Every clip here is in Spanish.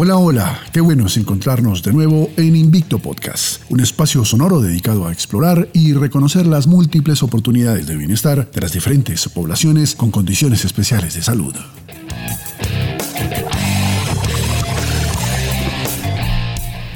Hola, hola, qué bueno es encontrarnos de nuevo en Invicto Podcast, un espacio sonoro dedicado a explorar y reconocer las múltiples oportunidades de bienestar de las diferentes poblaciones con condiciones especiales de salud.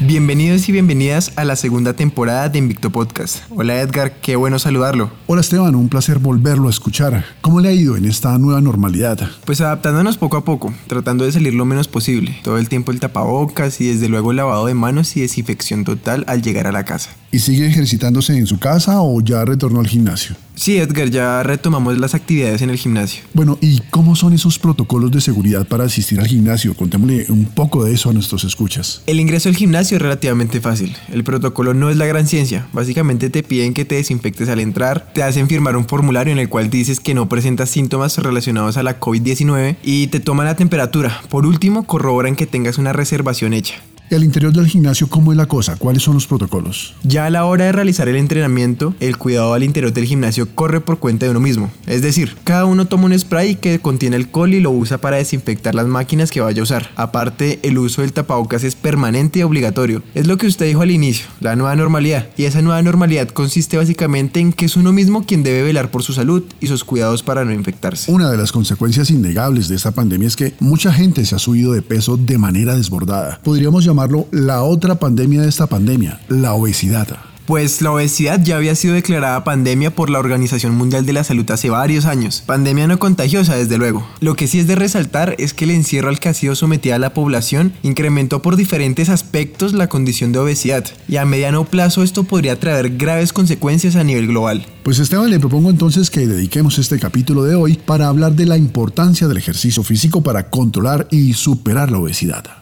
Bienvenidos y bienvenidas a la segunda temporada de Invicto Podcast. Hola Edgar, qué bueno saludarlo. Hola Esteban, un placer volverlo a escuchar. ¿Cómo le ha ido en esta nueva normalidad? Pues adaptándonos poco a poco, tratando de salir lo menos posible. Todo el tiempo el tapabocas y desde luego el lavado de manos y desinfección total al llegar a la casa. ¿Y sigue ejercitándose en su casa o ya retornó al gimnasio? Sí, Edgar, ya retomamos las actividades en el gimnasio. Bueno, ¿y cómo son esos protocolos de seguridad para asistir al gimnasio? Contémosle un poco de eso a nuestros escuchas. El ingreso al gimnasio es relativamente fácil. El protocolo no es la gran ciencia. Básicamente te piden que te desinfectes al entrar, te hacen firmar un formulario en el cual dices que no presentas síntomas relacionados a la COVID-19 y te toman la temperatura. Por último, corroboran que tengas una reservación hecha. ¿Y al interior del gimnasio cómo es la cosa? ¿Cuáles son los protocolos? Ya a la hora de realizar el entrenamiento, el cuidado al interior del gimnasio corre por cuenta de uno mismo. Es decir, cada uno toma un spray que contiene alcohol y lo usa para desinfectar las máquinas que vaya a usar. Aparte, el uso del tapabocas es permanente y obligatorio. Es lo que usted dijo al inicio, la nueva normalidad. Y esa nueva normalidad consiste básicamente en que es uno mismo quien debe velar por su salud y sus cuidados para no infectarse. Una de las consecuencias innegables de esta pandemia es que mucha gente se ha subido de peso de manera desbordada. Podríamos llamar la otra pandemia de esta pandemia, la obesidad. Pues la obesidad ya había sido declarada pandemia por la Organización Mundial de la Salud hace varios años. Pandemia no contagiosa, desde luego. Lo que sí es de resaltar es que el encierro al que ha sido sometida la población incrementó por diferentes aspectos la condición de obesidad. Y a mediano plazo esto podría traer graves consecuencias a nivel global. Pues Esteban, le propongo entonces que dediquemos este capítulo de hoy para hablar de la importancia del ejercicio físico para controlar y superar la obesidad.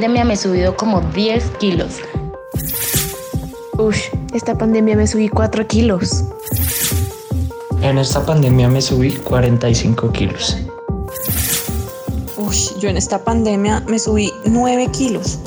pandemia me he subido como 10 kilos. Ush, esta pandemia me subí 4 kilos. En esta pandemia me subí 45 kilos. Ush, yo en esta pandemia me subí 9 kilos.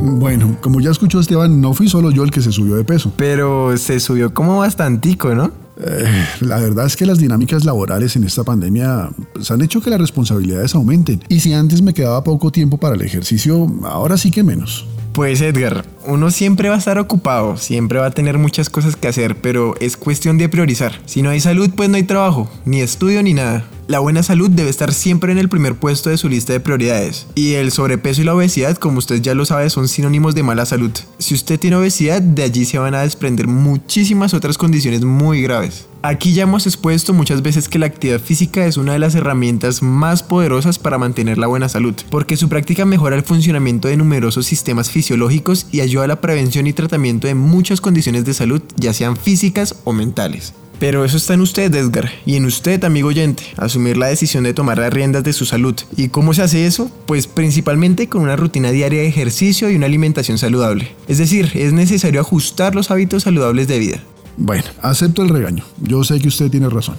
Bueno, como ya escuchó Esteban, no fui solo yo el que se subió de peso. Pero se subió como bastantico, ¿no? Eh, la verdad es que las dinámicas laborales en esta pandemia pues, han hecho que las responsabilidades aumenten. Y si antes me quedaba poco tiempo para el ejercicio, ahora sí que menos. Pues Edgar, uno siempre va a estar ocupado, siempre va a tener muchas cosas que hacer, pero es cuestión de priorizar. Si no hay salud, pues no hay trabajo, ni estudio ni nada. La buena salud debe estar siempre en el primer puesto de su lista de prioridades. Y el sobrepeso y la obesidad, como usted ya lo sabe, son sinónimos de mala salud. Si usted tiene obesidad, de allí se van a desprender muchísimas otras condiciones muy graves. Aquí ya hemos expuesto muchas veces que la actividad física es una de las herramientas más poderosas para mantener la buena salud, porque su práctica mejora el funcionamiento de numerosos sistemas fisiológicos y ayuda a la prevención y tratamiento de muchas condiciones de salud, ya sean físicas o mentales. Pero eso está en usted, Edgar, y en usted, amigo oyente, asumir la decisión de tomar las riendas de su salud. ¿Y cómo se hace eso? Pues principalmente con una rutina diaria de ejercicio y una alimentación saludable. Es decir, es necesario ajustar los hábitos saludables de vida. Bueno, acepto el regaño. Yo sé que usted tiene razón.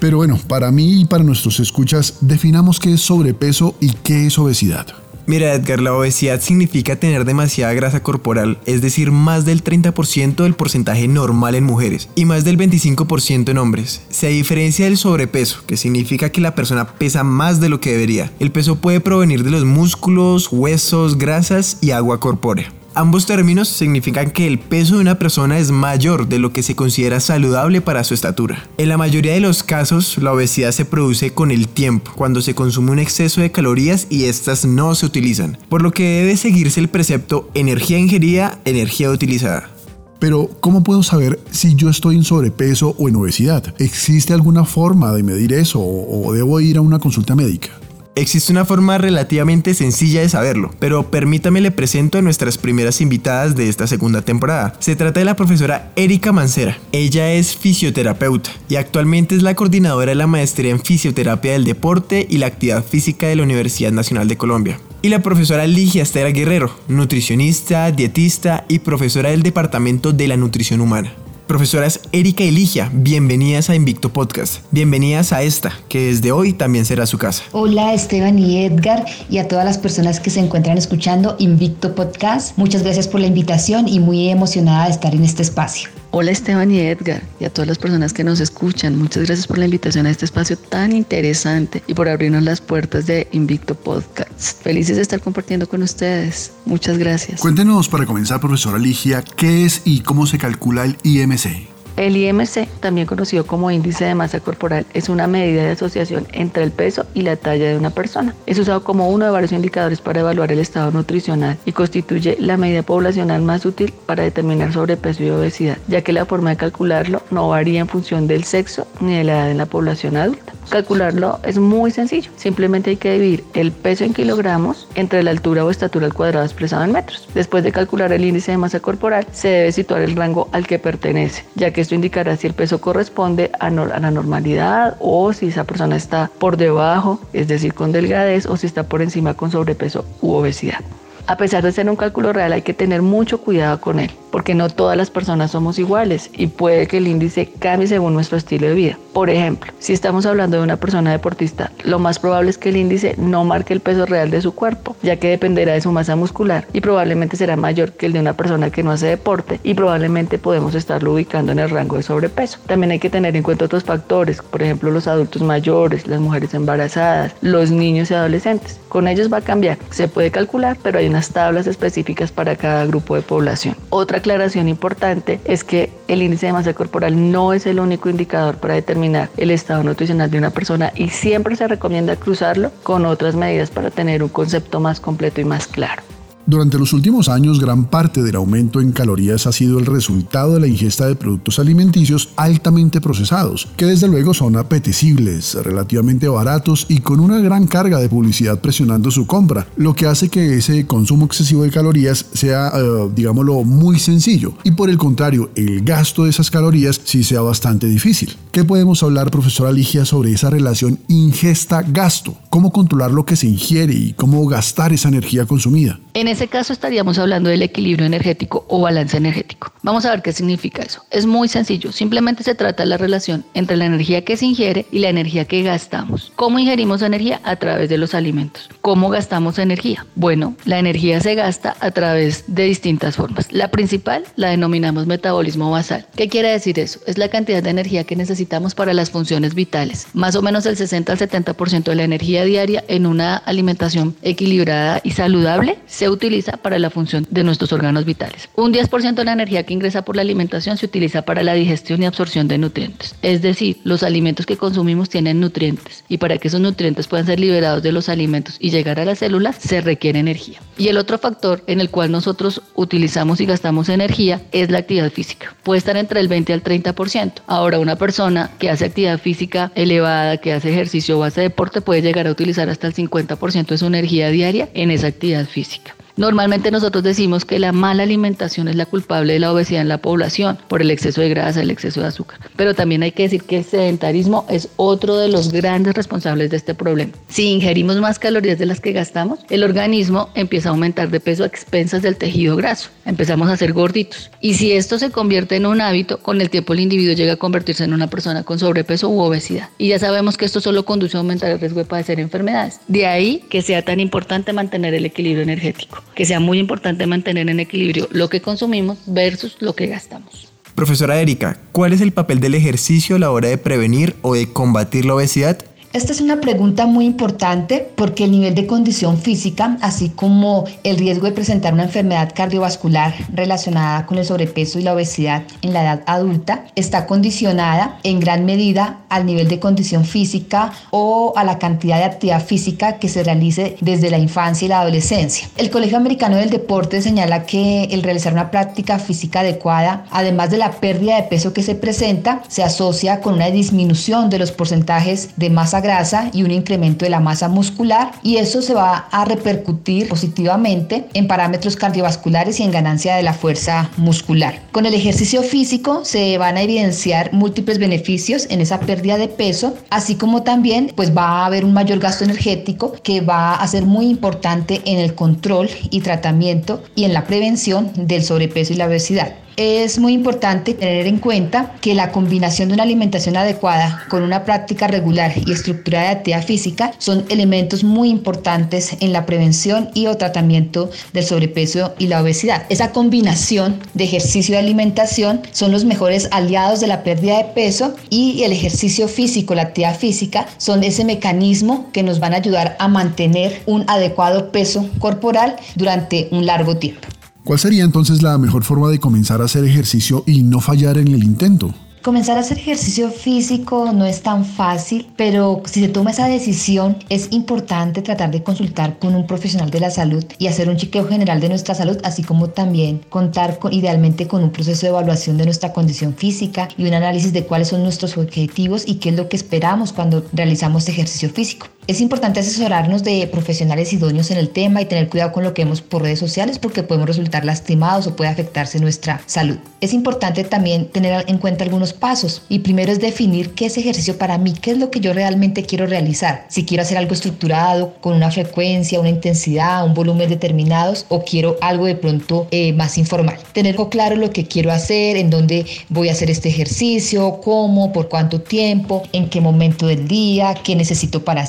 Pero bueno, para mí y para nuestros escuchas, definamos qué es sobrepeso y qué es obesidad. Mira Edgar, la obesidad significa tener demasiada grasa corporal, es decir, más del 30% del porcentaje normal en mujeres y más del 25% en hombres. Se diferencia del sobrepeso, que significa que la persona pesa más de lo que debería. El peso puede provenir de los músculos, huesos, grasas y agua corpórea. Ambos términos significan que el peso de una persona es mayor de lo que se considera saludable para su estatura. En la mayoría de los casos, la obesidad se produce con el tiempo, cuando se consume un exceso de calorías y estas no se utilizan, por lo que debe seguirse el precepto energía ingerida, energía utilizada. Pero, ¿cómo puedo saber si yo estoy en sobrepeso o en obesidad? ¿Existe alguna forma de medir eso o, debo ir a una consulta médica? Existe una forma relativamente sencilla de saberlo, pero permítame le presento a nuestras primeras invitadas de esta segunda temporada. Se trata de la profesora Erika Mancera. Ella es fisioterapeuta y actualmente es la coordinadora de la maestría en fisioterapia del deporte y la actividad física de la Universidad Nacional de Colombia. Y la profesora Ligia Estera Guerrero, nutricionista, dietista y profesora del Departamento de la Nutrición Humana. Profesoras Erika y Ligia, bienvenidas a Invicto Podcast. Bienvenidas a esta, que desde hoy también será su casa. Hola Esteban y Edgar y a todas las personas que se encuentran escuchando Invicto Podcast. Muchas gracias por la invitación y muy emocionada de estar en este espacio. Hola Esteban y Edgar y a todas las personas que nos escuchan. Muchas gracias por la invitación a este espacio tan interesante y por abrirnos las puertas de Invicto Podcast. Felices de estar compartiendo con ustedes. Muchas gracias. Cuéntenos para comenzar, profesora Ligia, qué es y cómo se calcula el IMC. El IMC, también conocido como índice de masa corporal, es una medida de asociación entre el peso y la talla de una persona. Es usado como uno de varios indicadores para evaluar el estado nutricional y constituye la medida poblacional más útil para determinar sobrepeso y obesidad, ya que la forma de calcularlo no varía en función del sexo ni de la edad en la población adulta. Calcularlo es muy sencillo, simplemente hay que dividir el peso en kilogramos entre la altura o estatura al cuadrado expresado en metros. Después de calcular el índice de masa corporal, se debe situar el rango al que pertenece, ya que esto indicará si el peso corresponde a, a, la normalidad o si esa persona está por debajo, es decir, con delgadez, o si está por encima con sobrepeso u obesidad. A pesar de ser un cálculo real, hay que tener mucho cuidado con él, porque no todas las personas somos iguales y puede que el índice cambie según nuestro estilo de vida. Por ejemplo, si estamos hablando de una persona deportista, lo más probable es que el índice no marque el peso real de su cuerpo, ya que dependerá de su masa muscular y probablemente será mayor que el de una persona que no hace deporte y probablemente podemos estarlo ubicando en el rango de sobrepeso. También hay que tener en cuenta otros factores, por ejemplo, los adultos mayores, las mujeres embarazadas, los niños y adolescentes. Con ellos va a cambiar. Se puede calcular, pero hay unas tablas específicas para cada grupo de población. Otra aclaración importante es que el índice de masa corporal no es el único indicador para determinar el estado nutricional de una persona y siempre se recomienda cruzarlo con otras medidas para tener un concepto más completo y más claro. Durante los últimos años, gran parte del aumento en calorías ha sido el resultado de la ingesta de productos alimenticios altamente procesados, que desde luego son apetecibles, relativamente baratos y con una gran carga de publicidad presionando su compra, lo que hace que ese consumo excesivo de calorías sea, eh, digámoslo, muy sencillo, y por el contrario, el gasto de esas calorías sí sea bastante difícil. ¿Qué podemos hablar, profesora Ligia, sobre esa relación ingesta-gasto? ¿Cómo controlar lo que se ingiere y cómo gastar esa energía consumida? Ese caso estaríamos hablando del equilibrio energético o balance energético. Vamos a ver qué significa eso. Es muy sencillo, simplemente se trata de la relación entre la energía que se ingiere y la energía que gastamos. ¿Cómo ingerimos energía? A través de los alimentos. ¿Cómo gastamos energía? Bueno, la energía se gasta a través de distintas formas. La principal la denominamos metabolismo basal. ¿Qué quiere decir eso? Es la cantidad de energía que necesitamos para las funciones vitales. Más o menos el 60 al 70% de la energía diaria en una alimentación equilibrada y saludable se utiliza para la función de nuestros órganos vitales. Un 10% de la energía que ingresa por la alimentación se utiliza para la digestión y absorción de nutrientes. Es decir, los alimentos que consumimos tienen nutrientes y para que esos nutrientes puedan ser liberados de los alimentos y llegar a las células se requiere energía. Y el otro factor en el cual nosotros utilizamos y gastamos energía es la actividad física. Puede estar entre el 20 al 30%. Ahora, una persona que hace actividad física elevada, que hace ejercicio o hace deporte, puede llegar a utilizar hasta el 50% de su energía diaria en esa actividad física. Normalmente nosotros decimos que la mala alimentación es la culpable de la obesidad en la población por el exceso de grasa, el exceso de azúcar. Pero también hay que decir que el sedentarismo es otro de los grandes responsables de este problema. Si ingerimos más calorías de las que gastamos, el organismo empieza a aumentar de peso a expensas del tejido graso. Empezamos a ser gorditos. Y si esto se convierte en un hábito, con el tiempo el individuo llega a convertirse en una persona con sobrepeso u obesidad. Y ya sabemos que esto solo conduce a aumentar el riesgo de padecer enfermedades. De ahí que sea tan importante mantener el equilibrio energético, que sea muy importante mantener en equilibrio lo que consumimos versus lo que gastamos. Profesora Erika, ¿cuál es el papel del ejercicio a la hora de prevenir o de combatir la obesidad? Esta es una pregunta muy importante porque el nivel de condición física, así como el riesgo de presentar una enfermedad cardiovascular relacionada con el sobrepeso y la obesidad en la edad adulta, está condicionada en gran medida al nivel de condición física o a la cantidad de actividad física que se realice desde la infancia y la adolescencia. El Colegio Americano del Deporte señala que el realizar una práctica física adecuada, además de la pérdida de peso que se presenta, se asocia con una disminución de los porcentajes de masa grasa y un incremento de la masa muscular y eso se va a repercutir positivamente en parámetros cardiovasculares y en ganancia de la fuerza muscular. Con el ejercicio físico se van a evidenciar múltiples beneficios en esa pérdida de peso, así como también pues va a haber un mayor gasto energético que va a ser muy importante en el control y tratamiento y en la prevención del sobrepeso y la obesidad es muy importante tener en cuenta que la combinación de una alimentación adecuada con una práctica regular y estructurada de actividad física son elementos muy importantes en la prevención y o tratamiento del sobrepeso y la obesidad. Esa combinación de ejercicio y alimentación son los mejores aliados de la pérdida de peso y el ejercicio físico, la actividad física, son ese mecanismo que nos van a ayudar a mantener un adecuado peso corporal durante un largo tiempo. ¿Cuál sería entonces la mejor forma de comenzar a hacer ejercicio y no fallar en el intento? Comenzar a hacer ejercicio físico no es tan fácil, pero si se toma esa decisión es importante tratar de consultar con un profesional de la salud y hacer un chequeo general de nuestra salud, así como también contar con, idealmente con un proceso de evaluación de nuestra condición física y un análisis de cuáles son nuestros objetivos y qué es lo que esperamos cuando realizamos ejercicio físico. Es importante asesorarnos de profesionales idóneos en el tema y tener cuidado con lo que vemos por redes sociales porque podemos resultar lastimados o puede afectarse nuestra salud. Es importante también tener en cuenta algunos pasos y primero es definir qué es ejercicio para mí, qué es lo que yo realmente quiero realizar. Si quiero hacer algo estructurado, con una frecuencia, una intensidad, un volumen determinados o quiero algo de pronto eh, más informal. Tener claro lo que quiero hacer, en dónde voy a hacer este ejercicio, cómo, por cuánto tiempo, en qué momento del día, qué necesito para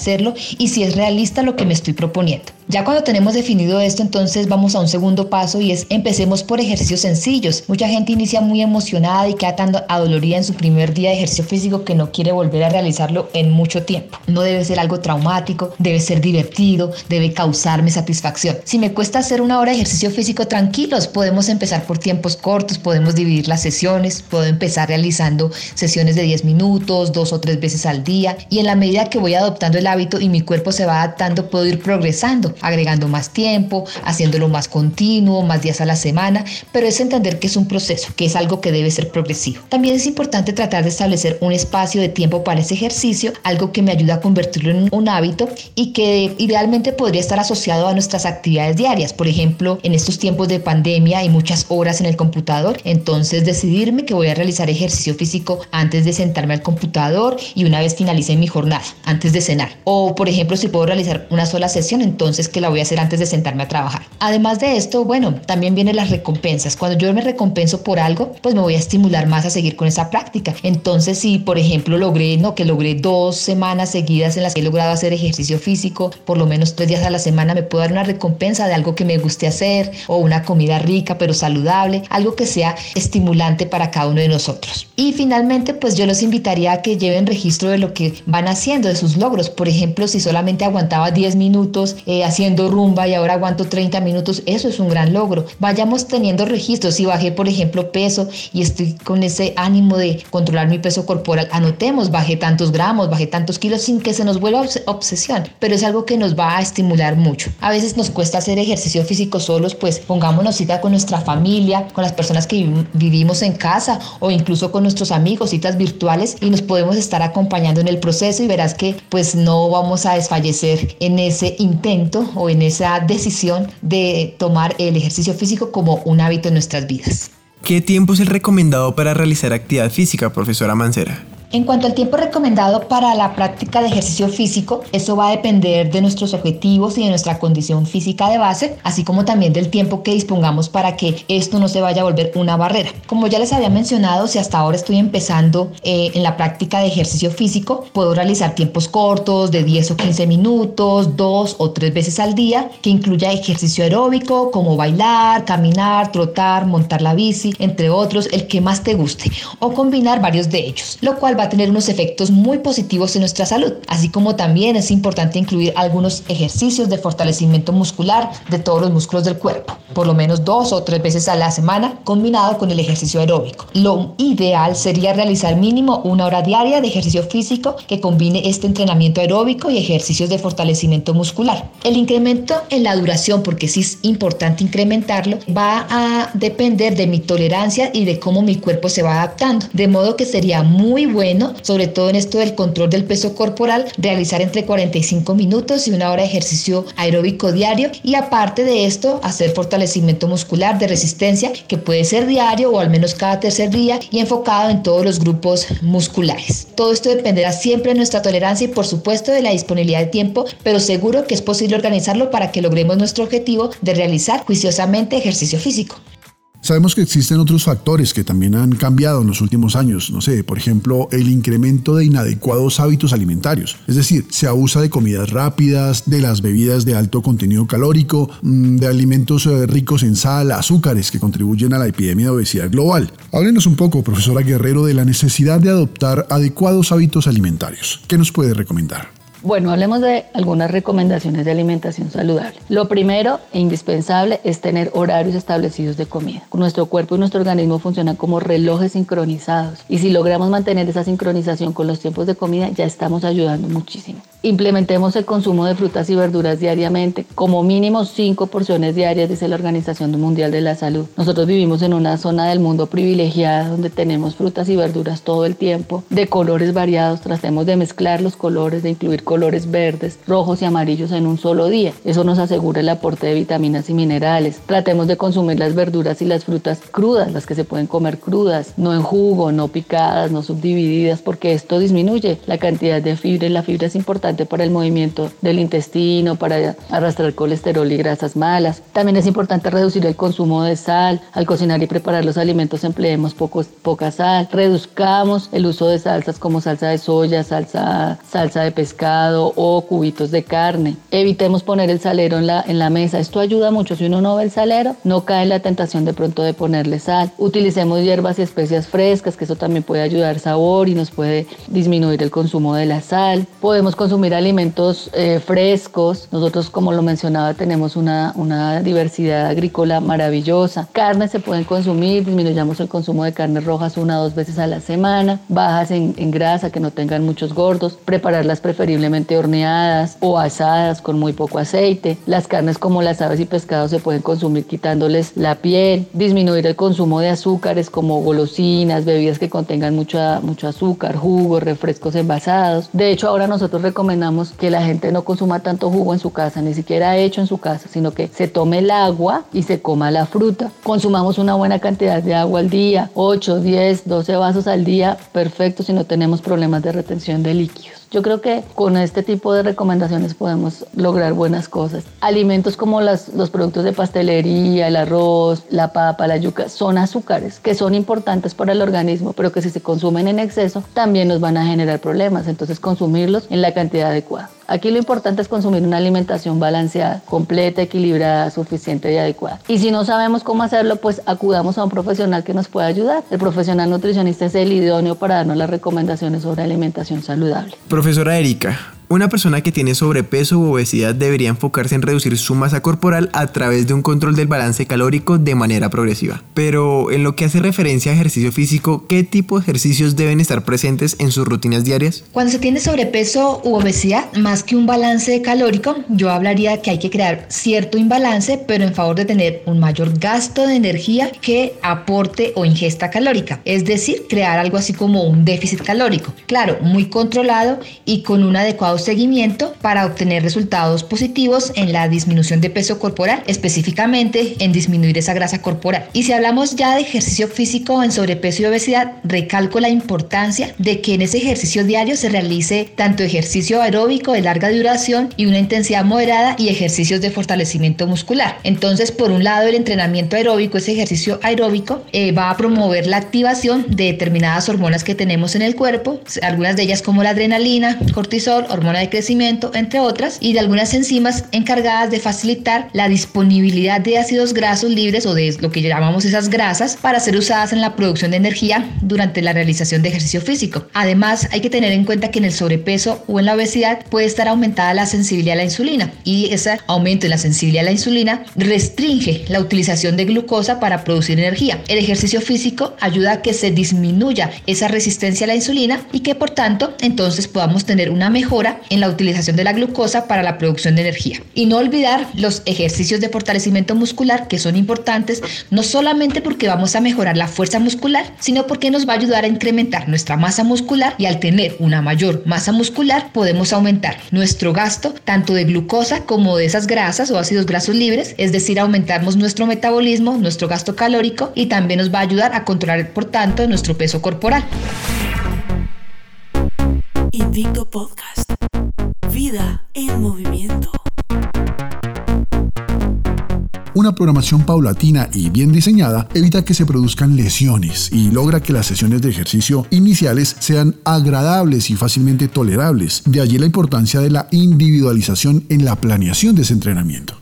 y si es realista lo que me estoy proponiendo. Ya cuando tenemos definido esto, entonces vamos a un segundo paso y es empecemos por ejercicios sencillos. Mucha gente inicia muy emocionada y queda tan adolorida en su primer día de ejercicio físico que no quiere volver a realizarlo en mucho tiempo. No debe ser algo traumático, debe ser divertido, debe causarme satisfacción. Si me cuesta hacer una hora de ejercicio físico tranquilos, podemos empezar por tiempos cortos, podemos dividir las sesiones, puedo empezar realizando sesiones de 10 minutos, dos o tres veces al día y en la medida que voy adoptando el hábito y mi cuerpo se va adaptando, puedo ir progresando agregando más tiempo, haciéndolo más continuo, más días a la semana, pero es entender que es un proceso, que es algo que debe ser progresivo. También es importante tratar de establecer un espacio de tiempo para ese ejercicio, algo que me ayuda a convertirlo en un hábito y que idealmente podría estar asociado a nuestras actividades diarias. Por ejemplo, en estos tiempos de pandemia hay muchas horas en el computador, entonces decidirme que voy a realizar ejercicio físico antes de sentarme al computador y una vez finalice mi jornada, antes de cenar. O por ejemplo, si puedo realizar una sola sesión, entonces que la voy a hacer antes de sentarme a trabajar. Además de esto, bueno, también vienen las recompensas. Cuando yo me recompenso por algo, pues me voy a estimular más a seguir con esa práctica. Entonces, si por ejemplo logré, no, que logré dos semanas seguidas en las que he logrado hacer ejercicio físico, por lo menos tres días a la semana, me puedo dar una recompensa de algo que me guste hacer o una comida rica pero saludable, algo que sea estimulante para cada uno de nosotros. Y finalmente, pues yo los invitaría a que lleven registro de lo que van haciendo, de sus logros. Por ejemplo, si solamente aguantaba 10 minutos eh, haciendo rumba y ahora aguanto 30 minutos, eso es un gran logro. Vayamos teniendo registros. Si bajé, por ejemplo, peso y estoy con ese ánimo de controlar mi peso corporal, anotemos, bajé tantos gramos, bajé tantos kilos sin que se nos vuelva obsesión, pero es algo que nos va a estimular mucho. A veces nos cuesta hacer ejercicio físico solos, pues pongámonos cita con nuestra familia, con las personas que vivimos en casa o incluso con nuestros amigos, citas virtuales y nos podemos estar acompañando en el proceso y verás que pues no vamos a desfallecer en ese intento o en esa decisión de tomar el ejercicio físico como un hábito en nuestras vidas. ¿Qué tiempo es el recomendado para realizar actividad física, profesora Mancera? En cuanto al tiempo recomendado para la práctica de ejercicio físico, eso va a depender de nuestros objetivos y de nuestra condición física de base, así como también del tiempo que dispongamos para que esto no se vaya a volver una barrera. Como ya les había mencionado, si hasta ahora estoy empezando eh, en la práctica de ejercicio físico, puedo realizar tiempos cortos de 10 o 15 minutos, dos o tres veces al día, que incluya ejercicio aeróbico como bailar, caminar, trotar, montar la bici, entre otros, el que más te guste, o combinar varios de ellos, lo cual va a tener unos efectos muy positivos en nuestra salud, así como también es importante incluir algunos ejercicios de fortalecimiento muscular de todos los músculos del cuerpo, por lo menos dos o tres veces a la semana, combinado con el ejercicio aeróbico. Lo ideal sería realizar mínimo una hora diaria de ejercicio físico que combine este entrenamiento aeróbico y ejercicios de fortalecimiento muscular. El incremento en la duración, porque sí es importante incrementarlo, va a depender de mi tolerancia y de cómo mi cuerpo se va adaptando, de modo que sería muy bueno sobre todo en esto del control del peso corporal, realizar entre 45 minutos y una hora de ejercicio aeróbico diario y aparte de esto, hacer fortalecimiento muscular de resistencia que puede ser diario o al menos cada tercer día y enfocado en todos los grupos musculares. Todo esto dependerá siempre de nuestra tolerancia y por supuesto de la disponibilidad de tiempo, pero seguro que es posible organizarlo para que logremos nuestro objetivo de realizar juiciosamente ejercicio físico. Sabemos que existen otros factores que también han cambiado en los últimos años, no sé, por ejemplo, el incremento de inadecuados hábitos alimentarios, es decir, se abusa de comidas rápidas, de las bebidas de alto contenido calórico, mm, de alimentos eh, ricos en sal, azúcares que contribuyen a la epidemia de obesidad global. Háblenos un poco, profesora Guerrero, de la necesidad de adoptar adecuados hábitos alimentarios. ¿Qué nos puede recomendar? Bueno, hablemos de algunas recomendaciones de alimentación saludable. Lo primero e indispensable es tener horarios establecidos de comida. Nuestro cuerpo y nuestro organismo funcionan como relojes sincronizados y si logramos mantener esa sincronización con los tiempos de comida ya estamos ayudando muchísimo. Implementemos el consumo de frutas y verduras diariamente, como mínimo 5 porciones diarias, dice la Organización Mundial de la Salud. Nosotros vivimos en una zona del mundo privilegiada donde tenemos frutas y verduras todo el tiempo, de colores variados, tratemos de mezclar los colores, de incluir colores verdes, rojos y amarillos en un solo día. Eso nos asegura el aporte de vitaminas y minerales. Tratemos de consumir las verduras y las frutas crudas, las que se pueden comer crudas, no en jugo, no picadas, no subdivididas, porque esto disminuye la cantidad de fibra y la fibra es importante para el movimiento del intestino, para arrastrar colesterol y grasas malas. También es importante reducir el consumo de sal. Al cocinar y preparar los alimentos empleemos poca sal. Reduzcamos el uso de salsas como salsa de soya, salsa, salsa de pescado o cubitos de carne. Evitemos poner el salero en la, en la mesa. Esto ayuda mucho. Si uno no ve el salero, no cae en la tentación de pronto de ponerle sal. Utilicemos hierbas y especias frescas, que eso también puede ayudar sabor y nos puede disminuir el consumo de la sal. Podemos consumir alimentos eh, frescos. Nosotros, como lo mencionaba, tenemos una, una diversidad agrícola maravillosa. Carnes se pueden consumir, disminuyamos el consumo de carnes rojas una o dos veces a la semana, bajas en, en grasa, que no tengan muchos gordos, prepararlas preferiblemente horneadas o asadas con muy poco aceite. Las carnes como las aves y pescados se pueden consumir quitándoles la piel, disminuir el consumo de azúcares como golosinas, bebidas que contengan mucho, azúcar, jugos, refrescos envasados. De hecho, ahora nosotros recomendamos que la gente no consuma tanto jugo en su casa, ni siquiera hecho en su casa, sino que se tome el agua y se coma la fruta. Consumamos una buena cantidad de agua al día, 8, 10, 12 vasos al día, perfecto si no tenemos problemas de retención de líquidos. Yo creo que con este tipo de recomendaciones podemos lograr buenas cosas. Alimentos como las, los productos de pastelería, el arroz, la papa, la yuca, son azúcares que son importantes para el organismo, pero que si se consumen en exceso también nos van a generar problemas. Entonces consumirlos en la cantidad adecuada. Aquí lo importante es consumir una alimentación balanceada, completa, equilibrada, suficiente y adecuada. Y si no sabemos cómo hacerlo, pues acudamos a un profesional que nos pueda ayudar. El profesional nutricionista es el idóneo para darnos las recomendaciones sobre alimentación saludable. Profesora Erika, una persona que tiene sobrepeso u obesidad debería enfocarse en reducir su masa corporal a través de un control del balance calórico de manera progresiva. Pero en lo que hace referencia a ejercicio físico, ¿qué tipo de ejercicios deben estar presentes en sus rutinas diarias? Cuando se tiene sobrepeso u obesidad, más que un balance calórico, yo hablaría que hay que crear cierto imbalance, pero en favor de tener un mayor gasto de energía que aporte o ingesta calórica. Es decir, crear algo así como un déficit calórico. Claro, muy controlado y con un adecuado seguimiento para obtener resultados positivos en la disminución de peso corporal, específicamente en disminuir esa grasa corporal. Y si hablamos ya de ejercicio físico en sobrepeso y obesidad, recalco la importancia de que en ese ejercicio diario se realice tanto ejercicio aeróbico de larga duración y una intensidad moderada y ejercicios de fortalecimiento muscular. Entonces, por un lado, el entrenamiento aeróbico, ese ejercicio aeróbico, eh, va a promover la activación de determinadas hormonas que tenemos en el cuerpo, algunas de ellas como la adrenalina, cortisol, de crecimiento, entre otras, y de algunas enzimas encargadas de facilitar la disponibilidad de ácidos grasos libres o de lo que llamamos esas grasas para ser usadas en la producción de energía durante la realización de ejercicio físico. Además, hay que tener en cuenta que en el sobrepeso o en la obesidad puede estar aumentada la sensibilidad a la insulina y ese aumento en la sensibilidad a la insulina restringe la utilización de glucosa para producir energía. El ejercicio físico ayuda a que se disminuya esa resistencia a la insulina y que por tanto entonces podamos tener una mejora en la utilización de la glucosa para la producción de energía. Y no olvidar los ejercicios de fortalecimiento muscular que son importantes no solamente porque vamos a mejorar la fuerza muscular, sino porque nos va a ayudar a incrementar nuestra masa muscular y al tener una mayor masa muscular podemos aumentar nuestro gasto tanto de glucosa como de esas grasas o ácidos grasos libres, es decir, aumentamos nuestro metabolismo, nuestro gasto calórico y también nos va a ayudar a controlar por tanto nuestro peso corporal. Invicto Podcast. En movimiento. Una programación paulatina y bien diseñada evita que se produzcan lesiones y logra que las sesiones de ejercicio iniciales sean agradables y fácilmente tolerables. De allí la importancia de la individualización en la planeación de ese entrenamiento.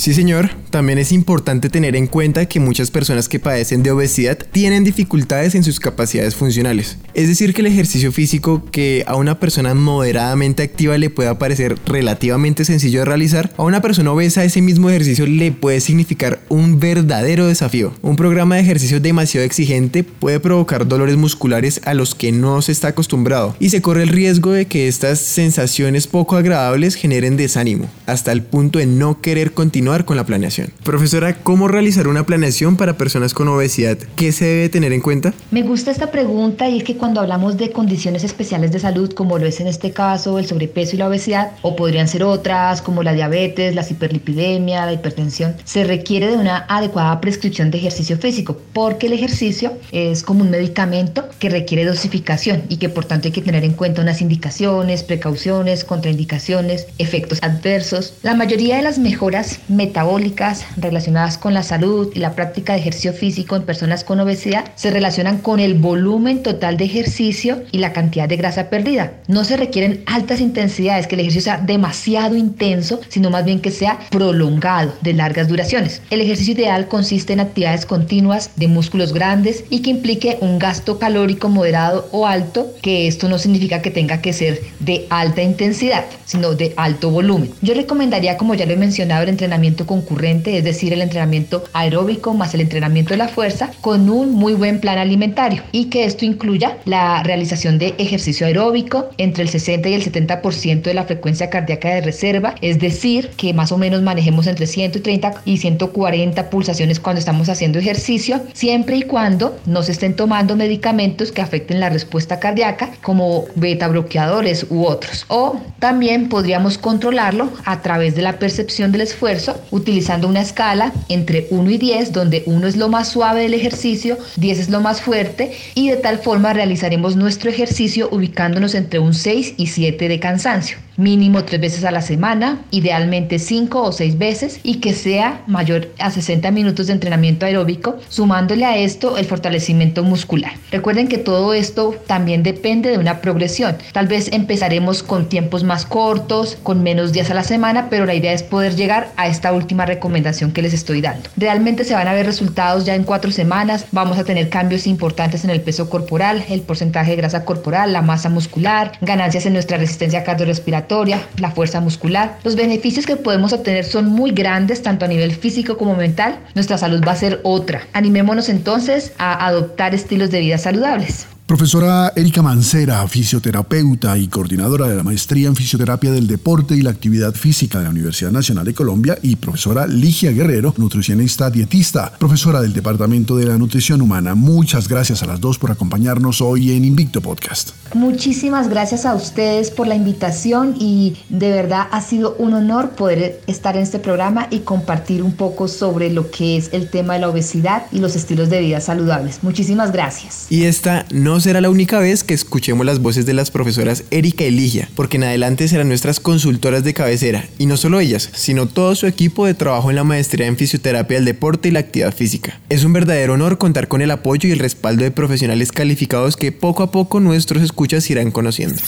Sí, señor. También es importante tener en cuenta que muchas personas que padecen de obesidad tienen dificultades en sus capacidades funcionales. Es decir, que el ejercicio físico que a una persona moderadamente activa le pueda parecer relativamente sencillo de realizar, a una persona obesa ese mismo ejercicio le puede significar un verdadero desafío. Un programa de ejercicio demasiado exigente puede provocar dolores musculares a los que no se está acostumbrado y se corre el riesgo de que estas sensaciones poco agradables generen desánimo, hasta el punto de no querer continuar con la planeación. Profesora, ¿cómo realizar una planeación para personas con obesidad? ¿Qué se debe tener en cuenta? Me gusta esta pregunta y es que cuando hablamos de condiciones especiales de salud, como lo es en este caso el sobrepeso y la obesidad, o podrían ser otras como la diabetes, la hiperlipidemia, la hipertensión, se requiere de una adecuada prescripción de ejercicio físico, porque el ejercicio es como un medicamento que requiere dosificación y que por tanto hay que tener en cuenta unas indicaciones, precauciones, contraindicaciones, efectos adversos. La mayoría de las mejoras metabólicas relacionadas con la salud y la práctica de ejercicio físico en personas con obesidad se relacionan con el volumen total de ejercicio y la cantidad de grasa perdida. No se requieren altas intensidades, que el ejercicio sea demasiado intenso, sino más bien que sea prolongado, de largas duraciones. El ejercicio ideal consiste en actividades continuas de músculos grandes y que implique un gasto calórico moderado o alto, que esto no significa que tenga que ser de alta intensidad, sino de alto volumen. Yo recomendaría, como ya lo he mencionado, el entrenamiento concurrente, es decir, el entrenamiento aeróbico más el entrenamiento de la fuerza, con un muy buen plan alimentario y que esto incluya la realización de ejercicio aeróbico entre el 60 y el 70% de la frecuencia cardíaca de reserva, es decir, que más o menos manejemos entre 130 y 140 pulsaciones cuando estamos haciendo ejercicio, siempre y cuando no se estén tomando medicamentos que afecten la respuesta cardíaca, como beta bloqueadores u otros. O también podríamos controlarlo a través de la percepción del esfuerzo utilizando una escala entre 1 y 10, donde 1 es lo más suave del ejercicio, 10 es lo más fuerte y de tal forma realizaremos nuestro ejercicio ubicándonos entre un 6 y 7 de cansancio mínimo tres veces a la semana, idealmente cinco o seis veces y que sea mayor a 60 minutos de entrenamiento aeróbico, sumándole a esto el fortalecimiento muscular. Recuerden que todo esto también depende de una progresión. Tal vez empezaremos con tiempos más cortos, con menos días a la semana, pero la idea es poder llegar a esta última recomendación que les estoy dando. Realmente se van a ver resultados ya en cuatro semanas, vamos a tener cambios importantes en el peso corporal, el porcentaje de grasa corporal, la masa muscular, ganancias en nuestra resistencia cardiorrespiratoria, la fuerza muscular. Los beneficios que podemos obtener son muy grandes, tanto a nivel físico como mental. Nuestra salud va a ser otra. Animémonos entonces a adoptar estilos de vida saludables. Profesora Erika Mancera, fisioterapeuta y coordinadora de la maestría en fisioterapia del deporte y la actividad física de la Universidad Nacional de Colombia y profesora Ligia Guerrero, nutricionista dietista, profesora del Departamento de la Nutrición Humana. Muchas gracias a las dos por acompañarnos hoy en Invicto Podcast. Muchísimas gracias a ustedes por la invitación y de verdad ha sido un honor poder estar en este programa y compartir un poco sobre lo que es el tema de la obesidad y los estilos de vida saludables. Muchísimas gracias. Y esta no será la única vez que escuchemos las voces de las profesoras Erika y Ligia, porque en adelante serán nuestras consultoras de cabecera, y no solo ellas, sino todo su equipo de trabajo en la maestría en fisioterapia del deporte y la actividad física. Es un verdadero honor contar con el apoyo y el respaldo de profesionales calificados que poco a poco nuestros escuchas irán conociendo.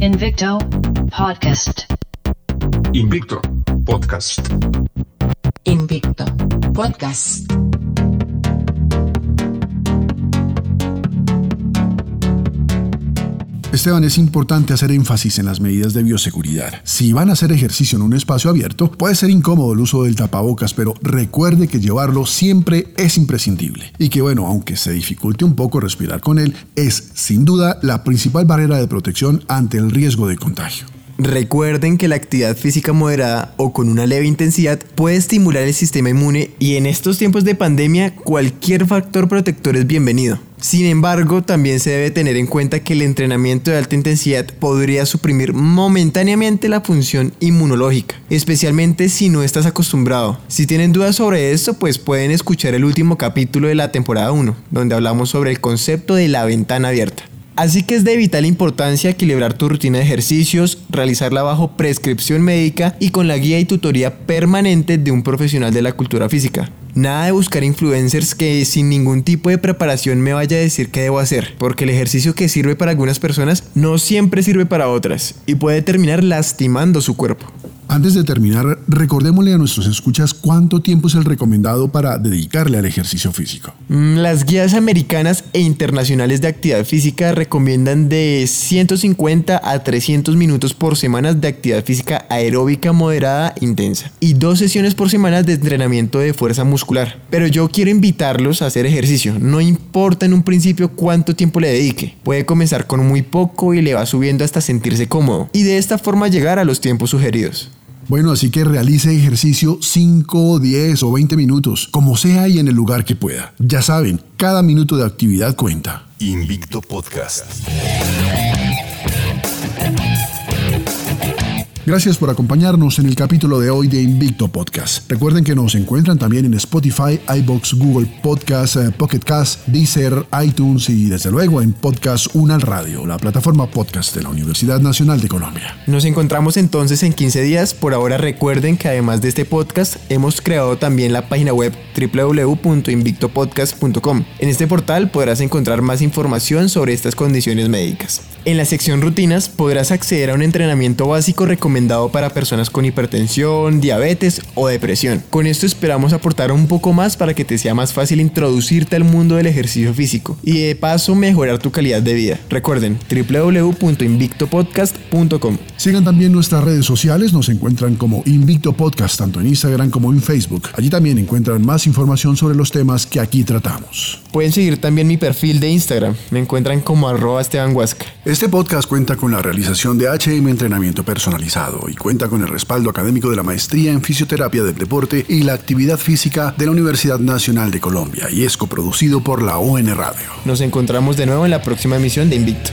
Invicto Podcast. Invicto Podcast. Invicto Podcast. Esteban, es importante hacer énfasis en las medidas de bioseguridad. Si van a hacer ejercicio en un espacio abierto, puede ser incómodo el uso del tapabocas, pero recuerde que llevarlo siempre es imprescindible. Y que bueno, aunque se dificulte un poco respirar con él, es sin duda la principal barrera de protección ante el riesgo de contagio. Recuerden que la actividad física moderada o con una leve intensidad puede estimular el sistema inmune y en estos tiempos de pandemia cualquier factor protector es bienvenido. Sin embargo, también se debe tener en cuenta que el entrenamiento de alta intensidad podría suprimir momentáneamente la función inmunológica, especialmente si no estás acostumbrado. Si tienen dudas sobre esto, pues pueden escuchar el último capítulo de la temporada 1, donde hablamos sobre el concepto de la ventana abierta. Así que es de vital importancia equilibrar tu rutina de ejercicios, realizarla bajo prescripción médica y con la guía y tutoría permanente de un profesional de la cultura física. Nada de buscar influencers que sin ningún tipo de preparación me vaya a decir qué debo hacer, porque el ejercicio que sirve para algunas personas no siempre sirve para otras y puede terminar lastimando su cuerpo. Antes de terminar, recordémosle a nuestros escuchas cuánto tiempo es el recomendado para dedicarle al ejercicio físico. Mm, Las guías americanas e internacionales de actividad física recomiendan de 150 a 300 minutos por semana de actividad física aeróbica moderada intensa y dos sesiones por semana de entrenamiento de fuerza muscular. Pero yo quiero invitarlos a hacer ejercicio, no importa en un principio cuánto tiempo le dedique. Puede comenzar con muy poco y le va subiendo hasta sentirse cómodo y de esta forma llegar a los tiempos sugeridos. Bueno, así que realice ejercicio 5, 10 o 20 minutos, como sea y en el lugar que pueda. Ya saben, cada minuto de actividad cuenta. Invicto Podcast. Gracias por acompañarnos en el capítulo de hoy de Invicto Podcast. Recuerden que nos encuentran también en Spotify, iBox, Google Podcast, eh, Pocket Cast, Deezer, iTunes y desde luego en Podcast Unal Radio, la plataforma podcast de la Universidad Nacional de Colombia. Nos encontramos entonces en 15 días. Por ahora recuerden que además de este podcast hemos creado también la página web www.invictopodcast.com. En este portal podrás encontrar más información sobre estas condiciones médicas. En la sección rutinas podrás acceder a un entrenamiento básico recomendado para personas con hipertensión, diabetes o depresión. Con esto esperamos aportar un poco más para que te sea más fácil introducirte al mundo del ejercicio físico y de paso mejorar tu calidad de vida. Recuerden www.invictopodcast.com. Sigan también nuestras redes sociales, nos encuentran como Invicto Podcast tanto en Instagram como en Facebook. Allí también encuentran más información sobre los temas que aquí tratamos. Pueden seguir también mi perfil de Instagram, me encuentran como arroba Esteban Huasca. Este podcast cuenta con la realización de HM Entrenamiento Personalizado y cuenta con el respaldo académico de la Maestría en Fisioterapia del Deporte y la Actividad Física de la Universidad Nacional de Colombia y es coproducido por la ON Radio. Nos encontramos de nuevo en la próxima emisión de Invicto.